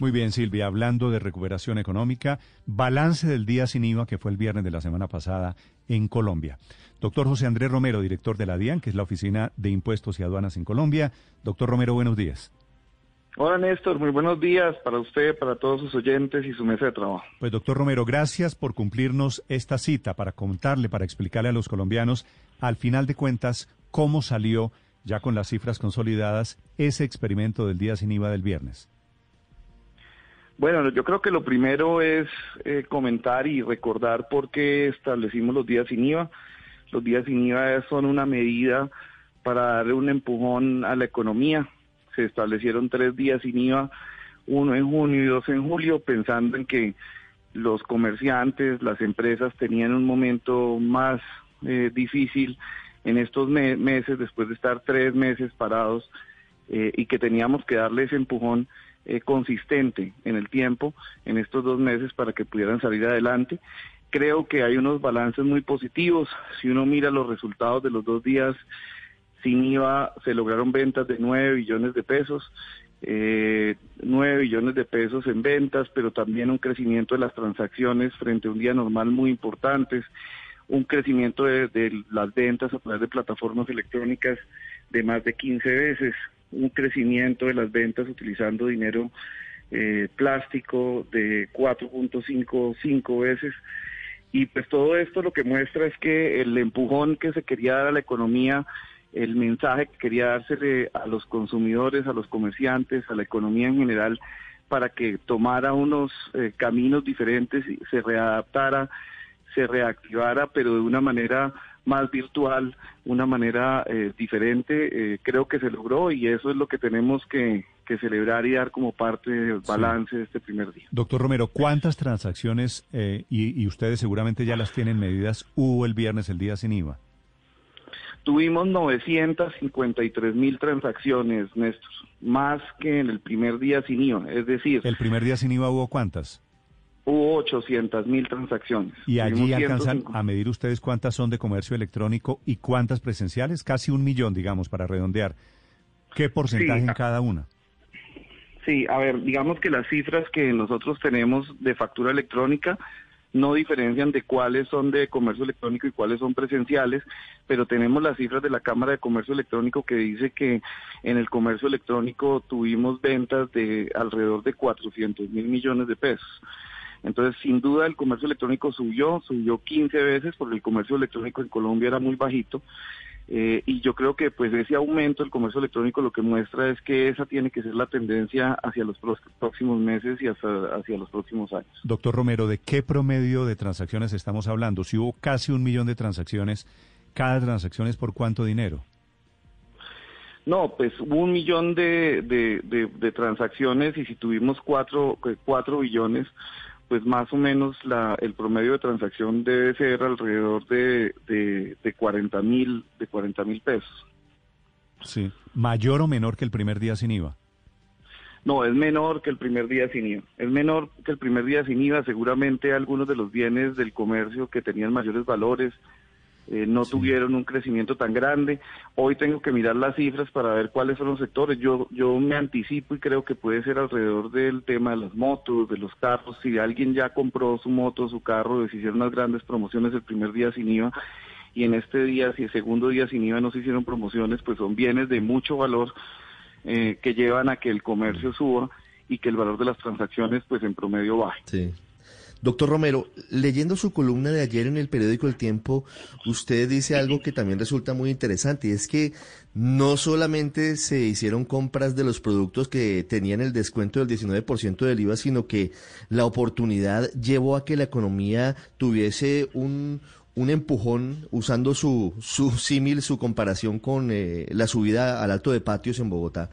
Muy bien, Silvia, hablando de recuperación económica, balance del día sin IVA que fue el viernes de la semana pasada en Colombia. Doctor José Andrés Romero, director de la DIAN, que es la Oficina de Impuestos y Aduanas en Colombia. Doctor Romero, buenos días. Hola Néstor, muy buenos días para usted, para todos sus oyentes y su mesa de trabajo. Pues doctor Romero, gracias por cumplirnos esta cita para contarle, para explicarle a los colombianos, al final de cuentas, cómo salió, ya con las cifras consolidadas, ese experimento del día sin IVA del viernes. Bueno, yo creo que lo primero es eh, comentar y recordar por qué establecimos los días sin IVA. Los días sin IVA son una medida para darle un empujón a la economía. Se establecieron tres días sin IVA, uno en junio y dos en julio, pensando en que los comerciantes, las empresas tenían un momento más eh, difícil en estos meses, después de estar tres meses parados, eh, y que teníamos que darle ese empujón eh, consistente en el tiempo, en estos dos meses, para que pudieran salir adelante. Creo que hay unos balances muy positivos. Si uno mira los resultados de los dos días sin IVA, se lograron ventas de 9 billones de pesos. Eh, 9 billones de pesos en ventas, pero también un crecimiento de las transacciones frente a un día normal muy importantes, un crecimiento de, las ventas a través de plataformas electrónicas de más de 15 veces, un crecimiento de las ventas utilizando dinero eh, plástico de 4.55 veces. Y pues todo esto lo que muestra es que el empujón que se quería dar a la economía, el mensaje que quería dársele a los consumidores, a los comerciantes, a la economía en general, para que tomara unos eh, caminos diferentes y se readaptara, se reactivara, pero de una manera más virtual, una manera eh, diferente, eh, creo que se logró y eso es lo que tenemos que, celebrar y dar como parte del balance de este primer día. Doctor Romero, ¿cuántas transacciones, eh, y, y, ustedes seguramente ya las tienen medidas, hubo el viernes, el día sin IVA? Tuvimos 953 mil transacciones, Néstor, más que en el primer día sin IVA, es decir... ¿El primer día sin IVA hubo cuántas? Hubo 800 mil transacciones. ¿Y allí alcanzan a medir ustedes cuántas son de comercio electrónico y cuántas presenciales? Casi un millón, digamos, para redondear. ¿Qué porcentaje en cada una? Sí, a ver, digamos que las cifras que nosotros tenemos de factura electrónica no diferencian de cuáles son de comercio electrónico y cuáles son presenciales, pero tenemos las cifras de la Cámara de Comercio Electrónico que dice que en el comercio electrónico tuvimos ventas de alrededor de 400 mil millones de pesos. Entonces, sin duda, el comercio electrónico subió, subió 15 veces porque el comercio electrónico en Colombia era muy bajito. Eh, y yo creo que pues ese aumento del comercio electrónico lo que muestra es que esa tiene que ser la tendencia hacia los próximos meses y hacia, hacia los próximos años. Doctor Romero, ¿de qué promedio de transacciones estamos hablando? Si hubo casi un millón de transacciones, ¿cada transacción es por cuánto dinero? No, pues hubo un millón de, de, transacciones y si tuvimos cuatro, cuatro billones, pues más o menos la, el promedio de transacción debe ser alrededor de, de, de 40 mil de 40 mil pesos. Sí, mayor o menor que el primer día sin IVA. No, es menor que el primer día sin IVA. Es menor que el primer día sin IVA. Seguramente algunos de los bienes del comercio que tenían mayores valores eh, no tuvieron un crecimiento tan grande. Hoy tengo que mirar las cifras para ver cuáles son los sectores. Yo, yo me anticipo y creo que puede ser alrededor del tema de las motos, de los carros. Si alguien ya compró su moto, su carro, se hicieron unas grandes promociones el primer día sin IVA y en este día, si el segundo día sin IVA no se hicieron promociones, pues son bienes de mucho valor eh, que llevan a que el comercio suba y que el valor de las transacciones pues en promedio baje. Sí. Doctor Romero, leyendo su columna de ayer en el periódico El Tiempo, usted dice algo que también resulta muy interesante, y es que no solamente se hicieron compras de los productos que tenían el descuento del 19% del IVA, sino que la oportunidad llevó a que la economía tuviese un, un empujón usando su, su símil, su comparación con eh, la subida al alto de patios en Bogotá,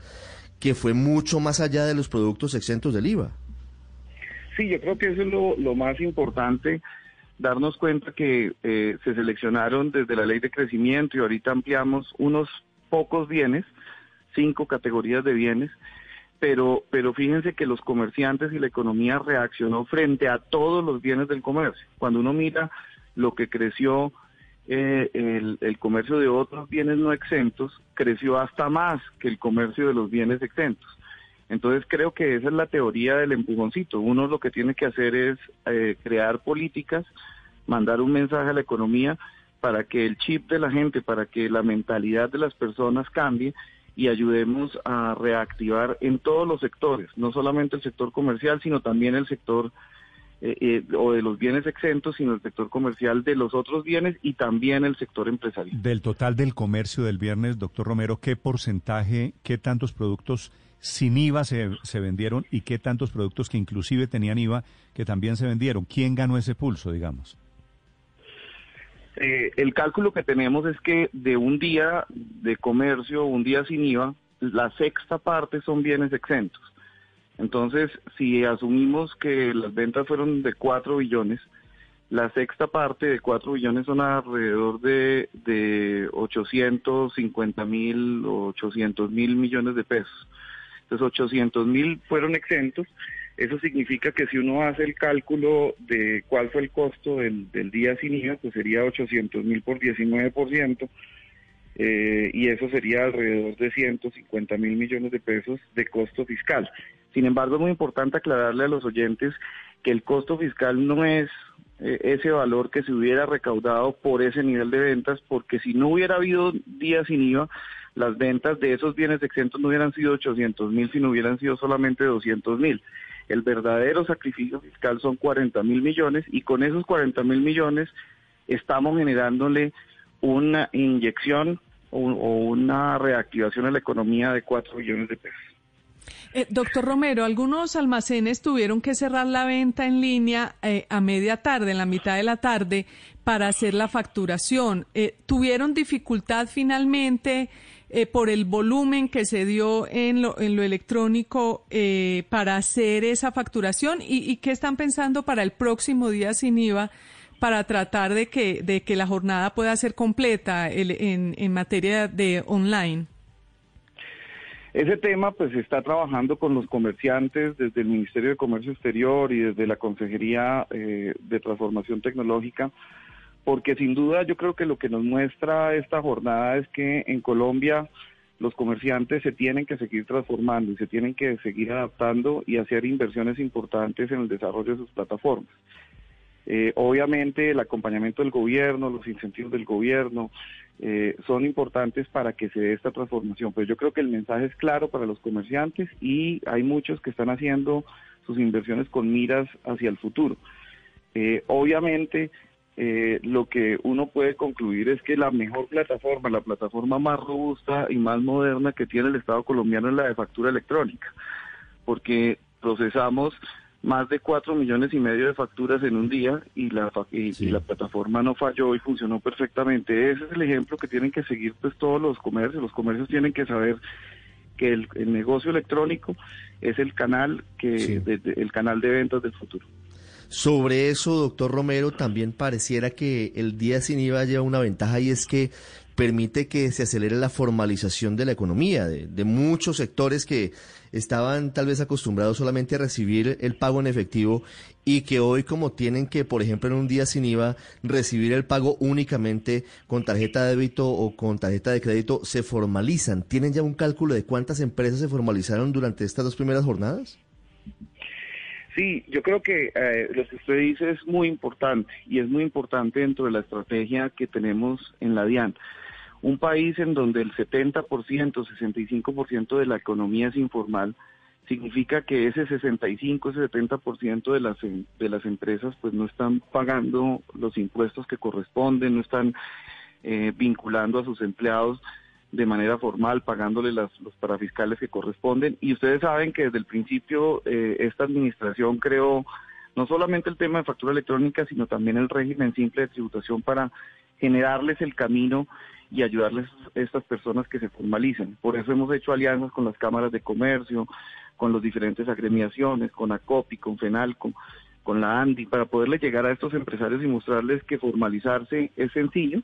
que fue mucho más allá de los productos exentos del IVA. Sí, yo creo que eso es lo, más importante, darnos cuenta que eh, se seleccionaron desde la ley de crecimiento y ahorita ampliamos unos pocos bienes, cinco categorías de bienes, pero, pero fíjense que los comerciantes y la economía reaccionó frente a todos los bienes del comercio. Cuando uno mira lo que creció eh, el, el, comercio de otros bienes no exentos, creció hasta más que el comercio de los bienes exentos. Entonces creo que esa es la teoría del empujoncito. Uno lo que tiene que hacer es eh, crear políticas, mandar un mensaje a la economía para que el chip de la gente, para que la mentalidad de las personas cambie y ayudemos a reactivar en todos los sectores, no solamente el sector comercial, sino también el sector eh, eh, o de los bienes exentos, sino el sector comercial de los otros bienes y también el sector empresarial. Del total del comercio del viernes, doctor Romero, ¿qué porcentaje, qué tantos productos sin IVA se, se vendieron y qué tantos productos que inclusive tenían IVA que también se vendieron? ¿Quién ganó ese pulso, digamos? Eh, el cálculo que tenemos es que de un día de comercio, un día sin IVA, la sexta parte son bienes exentos. Entonces, si asumimos que las ventas fueron de 4 billones, la sexta parte de 4 billones son alrededor de, de 850 mil o 800 mil millones de pesos. Entonces, 800 mil fueron exentos eso significa que si uno hace el cálculo de cuál fue el costo del, día sin IVA, pues sería 800 mil por 19%, eh, y eso sería alrededor de 150 mil millones de pesos de costo fiscal. Sin embargo, es muy importante aclararle a los oyentes que el costo fiscal no es ese valor que se hubiera recaudado por ese nivel de ventas, porque si no hubiera habido días sin IVA, las ventas de esos bienes exentos no hubieran sido 800 mil, sino hubieran sido solamente 200 mil. El verdadero sacrificio fiscal son 40 mil millones y con esos 40 mil millones estamos generándole una inyección o, una reactivación a la economía de 4 billones de pesos. Eh, doctor Romero, algunos almacenes tuvieron que cerrar la venta en línea eh, a media tarde, en la mitad de la tarde, para hacer la facturación. Eh, ¿Tuvieron dificultad finalmente? Eh, por el volumen que se dio en lo, en lo electrónico para hacer esa facturación y, qué están pensando para el próximo día sin IVA para tratar de que, de que la jornada pueda ser completa en, en materia de online. Ese tema pues se está trabajando con los comerciantes desde el Ministerio de Comercio Exterior y desde la Consejería eh, de Transformación Tecnológica porque sin duda yo creo que lo que nos muestra esta jornada es que en Colombia los comerciantes se tienen que seguir transformando y se tienen que seguir adaptando y hacer inversiones importantes en el desarrollo de sus plataformas. Eh, obviamente el acompañamiento del gobierno, los incentivos del gobierno eh, son importantes para que se dé esta transformación, pero yo creo que el mensaje es claro para los comerciantes y hay muchos que están haciendo sus inversiones con miras hacia el futuro. Eh, obviamente eh, lo que uno puede concluir es que la mejor plataforma, la plataforma más robusta y más moderna que tiene el Estado colombiano es la de factura electrónica, porque procesamos más de cuatro millones y medio de facturas en un día y la, y, la plataforma no falló y funcionó perfectamente. Ese es el ejemplo que tienen que seguir pues todos los comercios. Los comercios tienen que saber que el, negocio electrónico es el canal que el canal de ventas del futuro. Sobre eso, doctor Romero, también pareciera que el día sin IVA lleva una ventaja y es que permite que se acelere la formalización de la economía, de, muchos sectores que estaban tal vez acostumbrados solamente a recibir el pago en efectivo y que hoy como tienen que, por ejemplo, en un día sin IVA, recibir el pago únicamente con tarjeta de débito o con tarjeta de crédito, se formalizan. ¿Tienen ya un cálculo de cuántas empresas se formalizaron durante estas dos primeras jornadas? Sí, yo creo que eh, lo que usted dice es muy importante y es muy importante dentro de la estrategia que tenemos en la DIAN. Un país en donde el 70%, 65% de la economía es informal, significa que ese 65, ese 70% de las de las empresas pues no están pagando los impuestos que corresponden, no están eh, vinculando a sus empleados de manera formal, pagándole las, los parafiscales que corresponden. Y ustedes saben que desde el principio eh, esta administración creó no solamente el tema de factura electrónica, sino también el régimen simple de tributación para generarles el camino y ayudarles a estas personas que se formalicen. Por eso hemos hecho alianzas con las cámaras de comercio, con las diferentes agremiaciones, con ACOPI, con FENALCO, con la ANDI, para poderle llegar a estos empresarios y mostrarles que formalizarse es sencillo,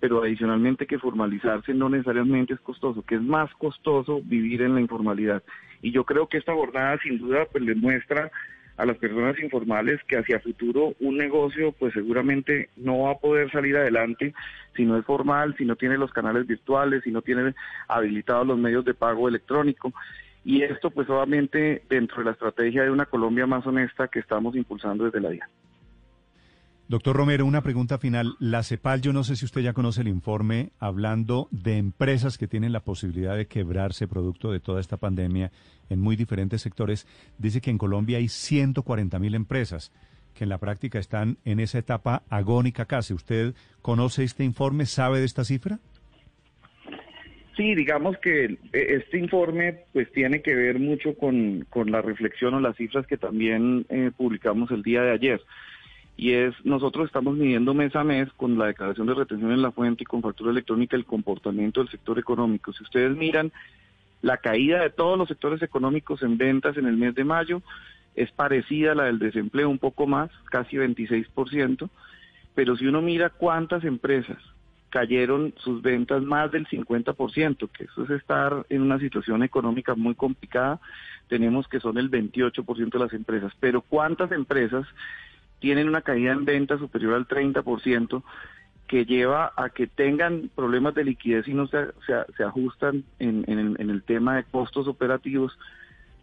pero adicionalmente que formalizarse no necesariamente es costoso, que es más costoso vivir en la informalidad. Y yo creo que esta jornada sin duda pues le muestra a las personas informales que hacia futuro un negocio pues seguramente no va a poder salir adelante si no es formal, si no tiene los canales virtuales, si no tiene habilitados los medios de pago electrónico y esto pues obviamente dentro de la estrategia de una Colombia más honesta que estamos impulsando desde la DIAN. Doctor Romero, una pregunta final. La CEPAL, yo no sé si usted ya conoce el informe hablando de empresas que tienen la posibilidad de quebrarse producto de toda esta pandemia en muy diferentes sectores. Dice que en Colombia hay 140 mil empresas que en la práctica están en esa etapa agónica casi. ¿Usted conoce este informe? ¿Sabe de esta cifra? Sí, digamos que este informe pues tiene que ver mucho con, la reflexión o las cifras que también eh, publicamos el día de ayer y es nosotros estamos midiendo mes a mes con la declaración de retención en la fuente y con factura electrónica el comportamiento del sector económico. Si ustedes miran la caída de todos los sectores económicos en ventas en el mes de mayo es parecida a la del desempleo un poco más, casi 26%, pero si uno mira cuántas empresas cayeron sus ventas más del 50%, que eso es estar en una situación económica muy complicada, tenemos que son el 28% de las empresas, pero cuántas empresas tienen una caída en venta superior al 30%, que lleva a que tengan problemas de liquidez y no se, se, ajustan en, en, el, tema de costos operativos,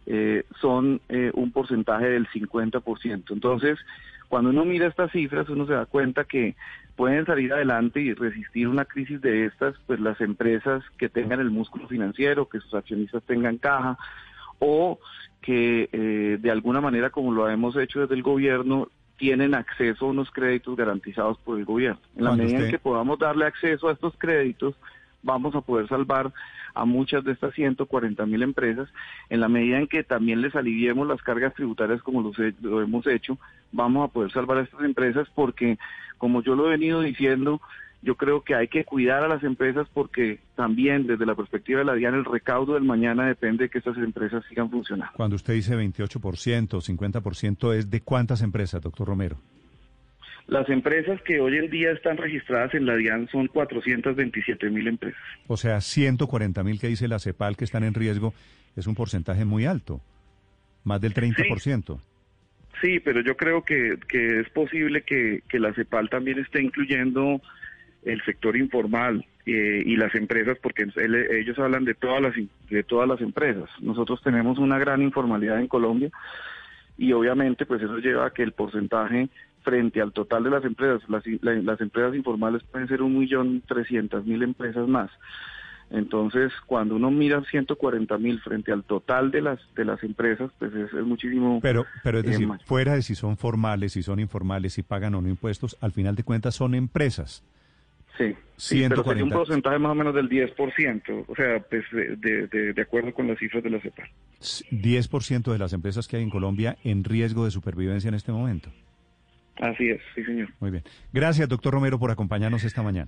eh, son eh, un porcentaje del 50%. Entonces, cuando uno mira estas cifras, uno se da cuenta que pueden salir adelante y resistir una crisis de estas, pues las empresas que tengan el músculo financiero, que sus accionistas tengan caja, o que eh, de alguna manera, como lo hemos hecho desde el gobierno, tienen acceso a unos créditos garantizados por el gobierno. En la medida en que podamos darle acceso a estos créditos, vamos a poder salvar a muchas de estas 140 mil empresas. En la medida en que también les aliviemos las cargas tributarias como lo, lo hemos hecho, vamos a poder salvar a estas empresas porque, como yo lo he venido diciendo, yo creo que hay que cuidar a las empresas porque también desde la perspectiva de la DIAN el recaudo del mañana depende de que estas empresas sigan funcionando. Cuando usted dice 28%, 50%, ¿es de cuántas empresas, doctor Romero? Las empresas que hoy en día están registradas en la DIAN son 427 mil empresas. O sea, 140 mil que dice la CEPAL que están en riesgo es un porcentaje muy alto, más del 30%. Sí, pero yo creo que, que es posible que, que la CEPAL también esté incluyendo el sector informal eh, y las empresas, porque ellos hablan de todas las de todas las empresas. Nosotros tenemos una gran informalidad en Colombia y obviamente pues eso lleva a que el porcentaje frente al total de las empresas, las, las empresas informales pueden ser un millón trescientas mil empresas más. Entonces, cuando uno mira 140 mil frente al total de las de las empresas, pues es, muchísimo. Pero, pero es decir, fuera de si son formales, si son informales, si pagan o no impuestos, al final de cuentas son empresas. Sí, sí pero sería un porcentaje más o menos del 10%, o sea, pues de, de, de, acuerdo con las cifras de la CEPAL. 10% de las empresas que hay en Colombia en riesgo de supervivencia en este momento. Así es, sí, señor. Muy bien. Gracias, doctor Romero, por acompañarnos esta mañana.